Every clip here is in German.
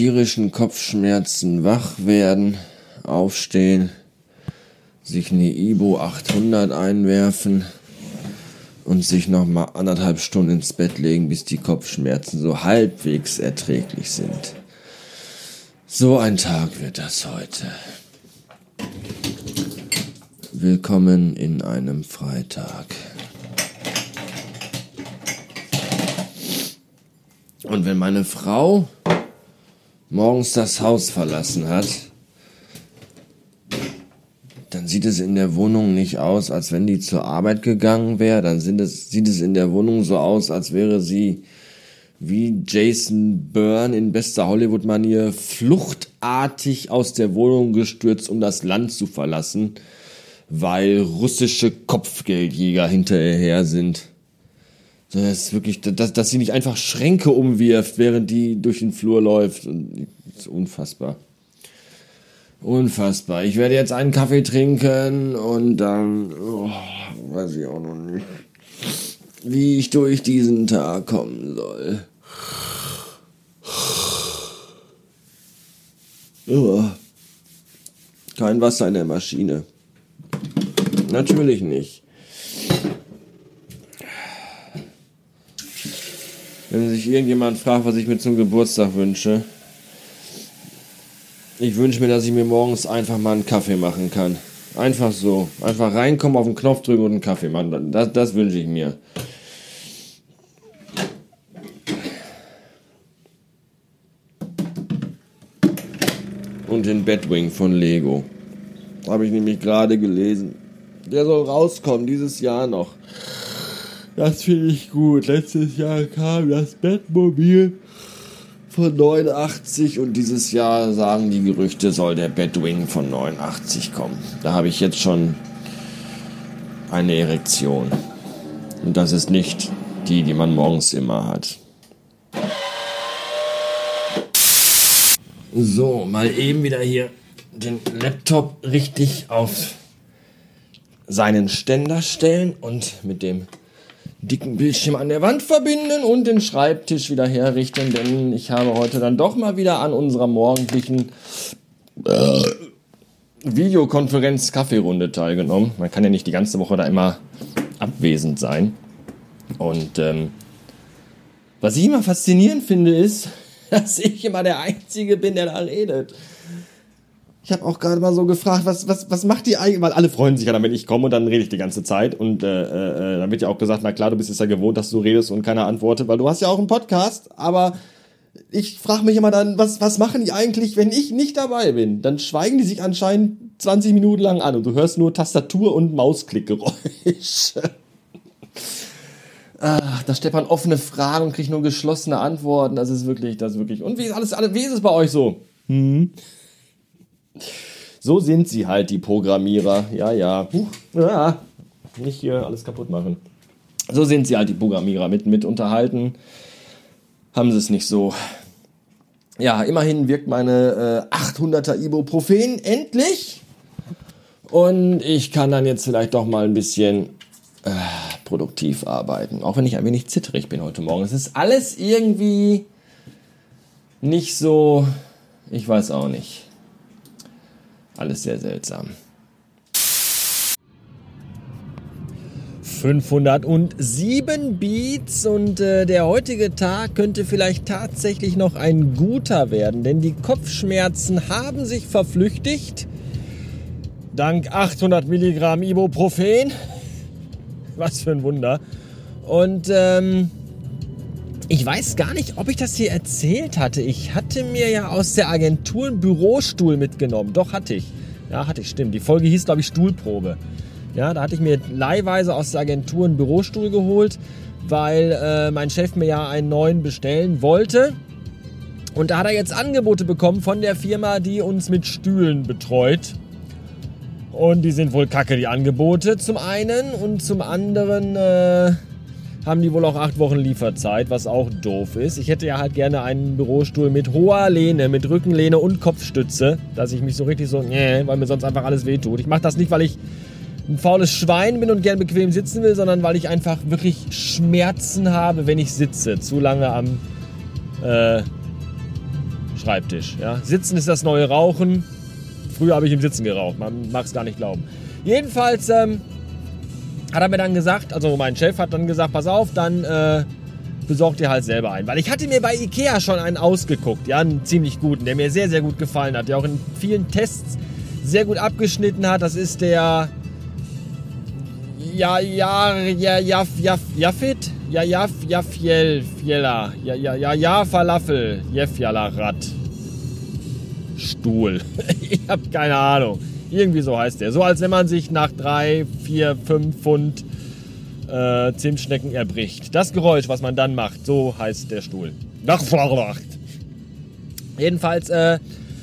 tierischen Kopfschmerzen wach werden, aufstehen, sich eine Ibo 800 einwerfen und sich noch mal anderthalb Stunden ins Bett legen, bis die Kopfschmerzen so halbwegs erträglich sind. So ein Tag wird das heute. Willkommen in einem Freitag. Und wenn meine Frau morgens das Haus verlassen hat, dann sieht es in der Wohnung nicht aus, als wenn die zur Arbeit gegangen wäre. Dann es, sieht es in der Wohnung so aus, als wäre sie wie Jason Byrne in bester Hollywood-Manier fluchtartig aus der Wohnung gestürzt, um das Land zu verlassen, weil russische Kopfgeldjäger hinterher sind. Das ist wirklich, dass, dass sie nicht einfach Schränke umwirft, während die durch den Flur läuft. Das ist unfassbar. Unfassbar. Ich werde jetzt einen Kaffee trinken und dann oh, weiß ich auch noch nicht, wie ich durch diesen Tag kommen soll. Oh. Kein Wasser in der Maschine. Natürlich nicht. Wenn sich irgendjemand fragt, was ich mir zum Geburtstag wünsche, ich wünsche mir, dass ich mir morgens einfach mal einen Kaffee machen kann. Einfach so. Einfach reinkommen, auf den Knopf drücken und einen Kaffee machen. Das, das wünsche ich mir. Und den Batwing von Lego. Habe ich nämlich gerade gelesen. Der soll rauskommen, dieses Jahr noch. Das finde ich gut. Letztes Jahr kam das Batmobil von 89 und dieses Jahr sagen die Gerüchte, soll der Batwing von 89 kommen. Da habe ich jetzt schon eine Erektion. Und das ist nicht die, die man morgens immer hat. So, mal eben wieder hier den Laptop richtig auf seinen Ständer stellen und mit dem dicken Bildschirm an der Wand verbinden und den Schreibtisch wieder herrichten, denn ich habe heute dann doch mal wieder an unserer morgendlichen äh, Videokonferenz Kaffeerunde teilgenommen. Man kann ja nicht die ganze Woche da immer abwesend sein. Und ähm, was ich immer faszinierend finde, ist, dass ich immer der Einzige bin, der da redet. Ich habe auch gerade mal so gefragt, was, was, was macht die eigentlich? Weil alle freuen sich ja wenn ich komme und dann rede ich die ganze Zeit. Und äh, äh, dann wird ja auch gesagt, na klar, du bist es ja gewohnt, dass du redest und keiner antwortet, weil du hast ja auch einen Podcast. Aber ich frage mich immer dann, was, was machen die eigentlich, wenn ich nicht dabei bin? Dann schweigen die sich anscheinend 20 Minuten lang an und du hörst nur Tastatur- und Mausklickgeräusche. Ach, da Stefan offene Fragen und kriegt nur geschlossene Antworten. Das ist wirklich, das ist wirklich. Und wie ist alles, wie ist es bei euch so? Hm? So sind sie halt, die Programmierer. Ja, ja. Huch. ja. Nicht hier alles kaputt machen. So sind sie halt, die Programmierer. Mit, mit unterhalten haben sie es nicht so. Ja, immerhin wirkt meine äh, 800er Ibuprofen endlich. Und ich kann dann jetzt vielleicht doch mal ein bisschen äh, produktiv arbeiten. Auch wenn ich ein wenig zitterig bin heute Morgen. Es ist alles irgendwie nicht so. Ich weiß auch nicht. Alles sehr seltsam. 507 Beats und äh, der heutige Tag könnte vielleicht tatsächlich noch ein guter werden, denn die Kopfschmerzen haben sich verflüchtigt. Dank 800 Milligramm Ibuprofen. Was für ein Wunder. Und ähm, ich weiß gar nicht, ob ich das hier erzählt hatte. Ich hatte mir ja aus der Agentur einen Bürostuhl mitgenommen. Doch, hatte ich. Ja, hatte ich, stimmt. Die Folge hieß, glaube ich, Stuhlprobe. Ja, da hatte ich mir leihweise aus der Agentur einen Bürostuhl geholt, weil äh, mein Chef mir ja einen neuen bestellen wollte. Und da hat er jetzt Angebote bekommen von der Firma, die uns mit Stühlen betreut. Und die sind wohl kacke, die Angebote zum einen. Und zum anderen äh, haben die wohl auch acht Wochen Lieferzeit, was auch doof ist. Ich hätte ja halt gerne einen Bürostuhl mit hoher Lehne, mit Rückenlehne und Kopfstütze, dass ich mich so richtig so, nee, weil mir sonst einfach alles wehtut. Ich mache das nicht, weil ich ein faules Schwein bin und gern bequem sitzen will, sondern weil ich einfach wirklich Schmerzen habe, wenn ich sitze. Zu lange am äh, Schreibtisch. Ja? Sitzen ist das neue Rauchen. Früher habe ich im Sitzen geraucht, man mag es gar nicht glauben. Jedenfalls ähm, hat er mir dann gesagt, also mein Chef hat dann gesagt, pass auf, dann äh, besorgt ihr halt selber einen. Weil ich hatte mir bei Ikea schon einen ausgeguckt, ja, einen ziemlich guten, der mir sehr, sehr gut gefallen hat, der auch in vielen Tests sehr gut abgeschnitten hat. Das ist der ja, ja, ja, ja, ja, Jafit? Ja, ja, ja, Fiel, Fiela. Ja, ja, ja, ja, Falafel. Jefjalarat. Stuhl. ich habe keine Ahnung. Irgendwie so heißt der. So als wenn man sich nach drei, vier, fünf Pfund äh, Zimtschnecken erbricht. Das Geräusch, was man dann macht, so heißt der Stuhl. Nach Vorwacht. Jedenfalls äh,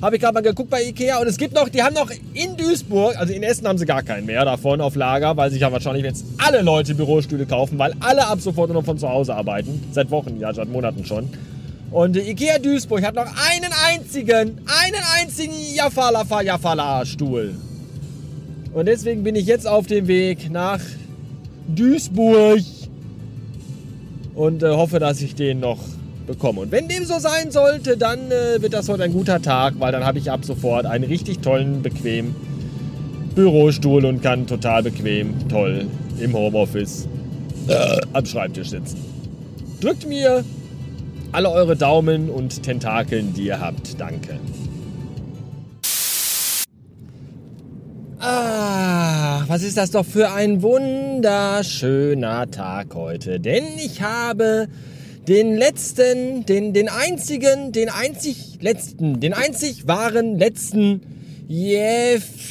habe ich gerade mal geguckt bei Ikea und es gibt noch, die haben noch in Duisburg, also in Essen haben sie gar keinen mehr davon auf Lager, weil sich ja wahrscheinlich jetzt alle Leute Bürostühle kaufen, weil alle ab sofort nur noch von zu Hause arbeiten. Seit Wochen, ja, seit Monaten schon. Und Ikea Duisburg hat noch einen einzigen, einen einzigen Jafala Jafala Stuhl. Und deswegen bin ich jetzt auf dem Weg nach Duisburg und äh, hoffe, dass ich den noch bekomme. Und wenn dem so sein sollte, dann äh, wird das heute ein guter Tag, weil dann habe ich ab sofort einen richtig tollen, bequemen Bürostuhl und kann total bequem, toll im Homeoffice äh, am Schreibtisch sitzen. Drückt mir alle eure Daumen und Tentakeln, die ihr habt. Danke. Ah, was ist das doch für ein wunderschöner Tag heute. Denn ich habe den letzten, den, den einzigen, den einzig letzten, den einzig wahren letzten Jefjalet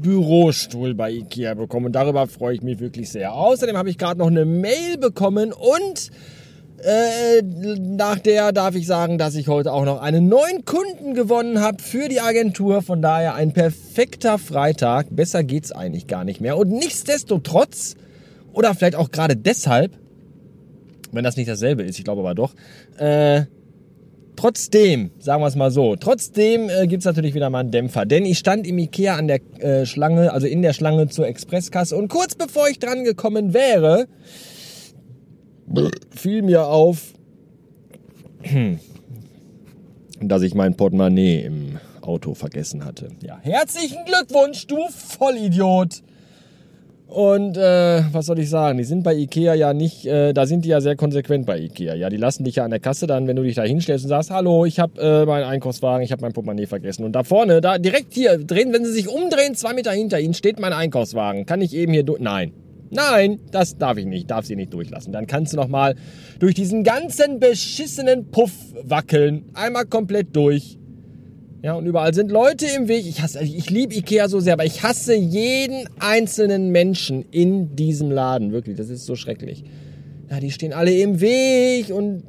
Bürostuhl bei Ikea bekommen. Und darüber freue ich mich wirklich sehr. Außerdem habe ich gerade noch eine Mail bekommen und äh, nach der darf ich sagen, dass ich heute auch noch einen neuen Kunden gewonnen habe für die Agentur. Von daher ein perfekter Freitag. Besser geht's eigentlich gar nicht mehr. Und nichtsdestotrotz, oder vielleicht auch gerade deshalb, wenn das nicht dasselbe ist, ich glaube aber doch, äh, Trotzdem, sagen wir es mal so, trotzdem äh, gibt es natürlich wieder mal einen Dämpfer. Denn ich stand im Ikea an der äh, Schlange, also in der Schlange zur Expresskasse und kurz bevor ich dran gekommen wäre, fiel mir auf, dass ich mein Portemonnaie im Auto vergessen hatte. Ja, herzlichen Glückwunsch, du Vollidiot! Und äh, was soll ich sagen? Die sind bei Ikea ja nicht, äh, da sind die ja sehr konsequent bei Ikea. Ja, die lassen dich ja an der Kasse dann, wenn du dich da hinstellst und sagst, hallo, ich habe äh, meinen Einkaufswagen, ich habe mein Portemonnaie vergessen. Und da vorne, da direkt hier drehen, wenn sie sich umdrehen, zwei Meter hinter ihnen steht mein Einkaufswagen. Kann ich eben hier durch? Nein, Nein, das darf ich nicht, darf sie nicht durchlassen. Dann kannst du noch mal durch diesen ganzen beschissenen Puff wackeln, einmal komplett durch. Ja, und überall sind Leute im Weg. Ich ich liebe Ikea so sehr, aber ich hasse jeden einzelnen Menschen in diesem Laden. Wirklich, das ist so schrecklich. Ja, die stehen alle im Weg und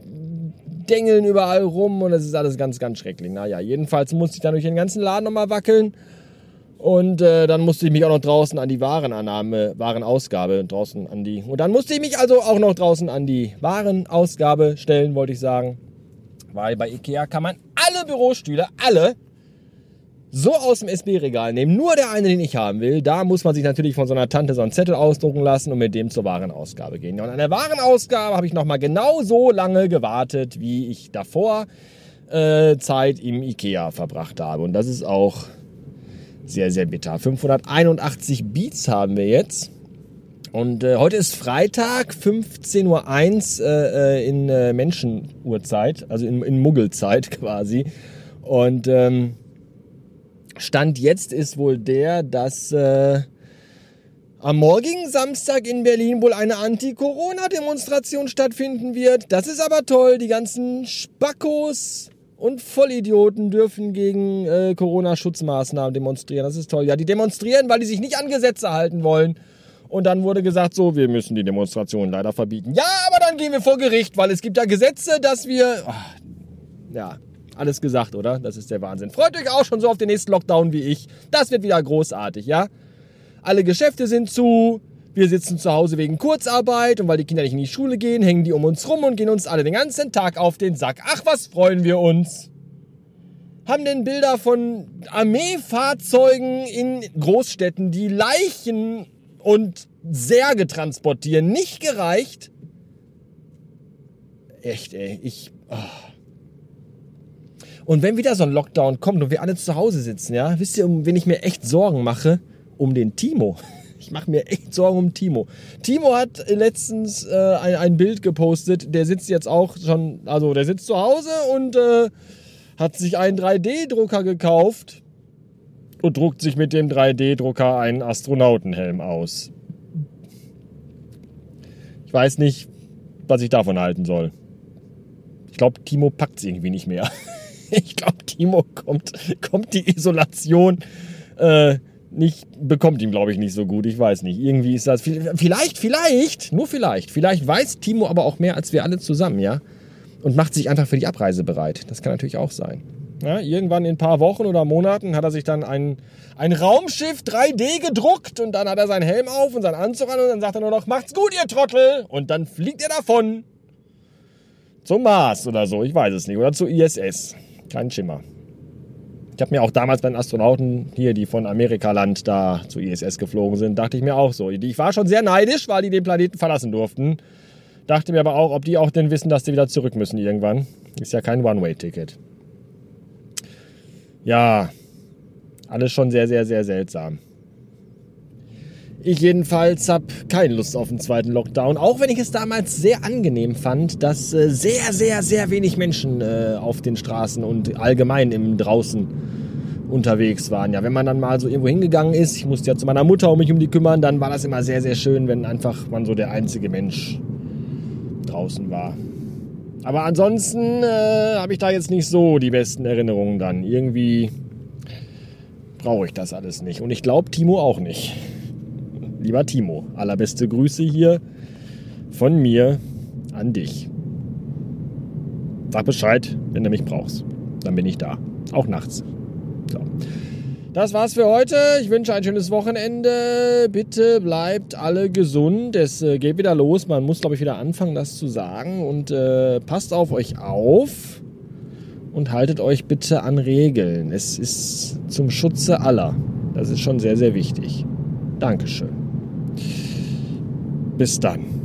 dengeln überall rum und das ist alles ganz, ganz schrecklich. Naja, jedenfalls musste ich dann durch den ganzen Laden nochmal wackeln. Und äh, dann musste ich mich auch noch draußen an die Warenannahme, Warenausgabe draußen an die. Und dann musste ich mich also auch noch draußen an die Warenausgabe stellen, wollte ich sagen. Weil bei Ikea kann man alle Bürostühle, alle, so aus dem SB-Regal nehmen. Nur der eine, den ich haben will. Da muss man sich natürlich von so einer Tante so einen Zettel ausdrucken lassen und mit dem zur Warenausgabe gehen. Und an der Warenausgabe habe ich nochmal genau so lange gewartet, wie ich davor äh, Zeit im Ikea verbracht habe. Und das ist auch sehr, sehr bitter. 581 Beats haben wir jetzt. Und äh, heute ist Freitag, 15.01 Uhr äh, äh, in äh, Menschenuhrzeit, also in, in Muggelzeit quasi. Und ähm, Stand jetzt ist wohl der, dass äh, am morgigen Samstag in Berlin wohl eine Anti-Corona-Demonstration stattfinden wird. Das ist aber toll. Die ganzen Spackos und Vollidioten dürfen gegen äh, Corona-Schutzmaßnahmen demonstrieren. Das ist toll. Ja, die demonstrieren, weil die sich nicht an Gesetze halten wollen. Und dann wurde gesagt, so, wir müssen die Demonstration leider verbieten. Ja, aber dann gehen wir vor Gericht, weil es gibt ja Gesetze, dass wir... Ach, ja, alles gesagt, oder? Das ist der Wahnsinn. Freut euch auch schon so auf den nächsten Lockdown wie ich. Das wird wieder großartig, ja? Alle Geschäfte sind zu, wir sitzen zu Hause wegen Kurzarbeit und weil die Kinder nicht in die Schule gehen, hängen die um uns rum und gehen uns alle den ganzen Tag auf den Sack. Ach, was freuen wir uns. Haben denn Bilder von Armeefahrzeugen in Großstädten, die Leichen und Särge transportieren, nicht gereicht? Echt, ey, ich... Oh. Und wenn wieder so ein Lockdown kommt und wir alle zu Hause sitzen, ja, wisst ihr, um wen ich mir echt Sorgen mache? Um den Timo. Ich mache mir echt Sorgen um Timo. Timo hat letztens äh, ein, ein, Bild gepostet. Der sitzt jetzt auch schon, also der sitzt zu Hause und äh, hat sich einen 3D-Drucker gekauft und druckt sich mit dem 3D-Drucker einen Astronautenhelm aus. Ich weiß nicht, was ich davon halten soll. Ich glaube, Timo packt es irgendwie nicht mehr. ich glaube, Timo kommt, kommt die Isolation äh, nicht, bekommt ihm, glaube ich, nicht so gut. Ich weiß nicht. Irgendwie ist das. Vielleicht, vielleicht, nur vielleicht. Vielleicht weiß Timo aber auch mehr als wir alle zusammen, ja? Und macht sich einfach für die Abreise bereit. Das kann natürlich auch sein. Ja, irgendwann in ein paar Wochen oder Monaten hat er sich dann ein, ein Raumschiff 3D gedruckt und dann hat er seinen Helm auf und seinen Anzug an und dann sagt er nur noch, macht's gut, ihr Trottel! Und dann fliegt er davon. Zum Mars oder so, ich weiß es nicht. Oder zur ISS. Kein Schimmer. Ich habe mir auch damals bei den Astronauten hier, die von Amerikaland da zur ISS geflogen sind, dachte ich mir auch so. Ich war schon sehr neidisch, weil die den Planeten verlassen durften. Dachte mir aber auch, ob die auch denn wissen, dass die wieder zurück müssen irgendwann. Ist ja kein One-Way-Ticket ja, alles schon sehr, sehr, sehr seltsam. Ich jedenfalls habe keine Lust auf einen zweiten Lockdown, auch wenn ich es damals sehr angenehm fand, dass äh, sehr, sehr, sehr wenig Menschen äh, auf den Straßen und allgemein im Draußen unterwegs waren. Ja, wenn man dann mal so irgendwo hingegangen ist, ich musste ja zu meiner Mutter um mich um die kümmern, dann war das immer sehr, sehr schön, wenn einfach man so der einzige Mensch draußen war. Aber ansonsten äh, habe ich da jetzt nicht so die besten Erinnerungen dann. Irgendwie brauche ich das alles nicht. Und ich glaube, Timo auch nicht. Lieber Timo, allerbeste Grüße hier von mir an dich. Sag Bescheid, wenn du mich brauchst. Dann bin ich da. Auch nachts. So. Das war's für heute. Ich wünsche ein schönes Wochenende. Bitte bleibt alle gesund. Es äh, geht wieder los. Man muss, glaube ich, wieder anfangen, das zu sagen. Und äh, passt auf euch auf und haltet euch bitte an Regeln. Es ist zum Schutze aller. Das ist schon sehr, sehr wichtig. Dankeschön. Bis dann.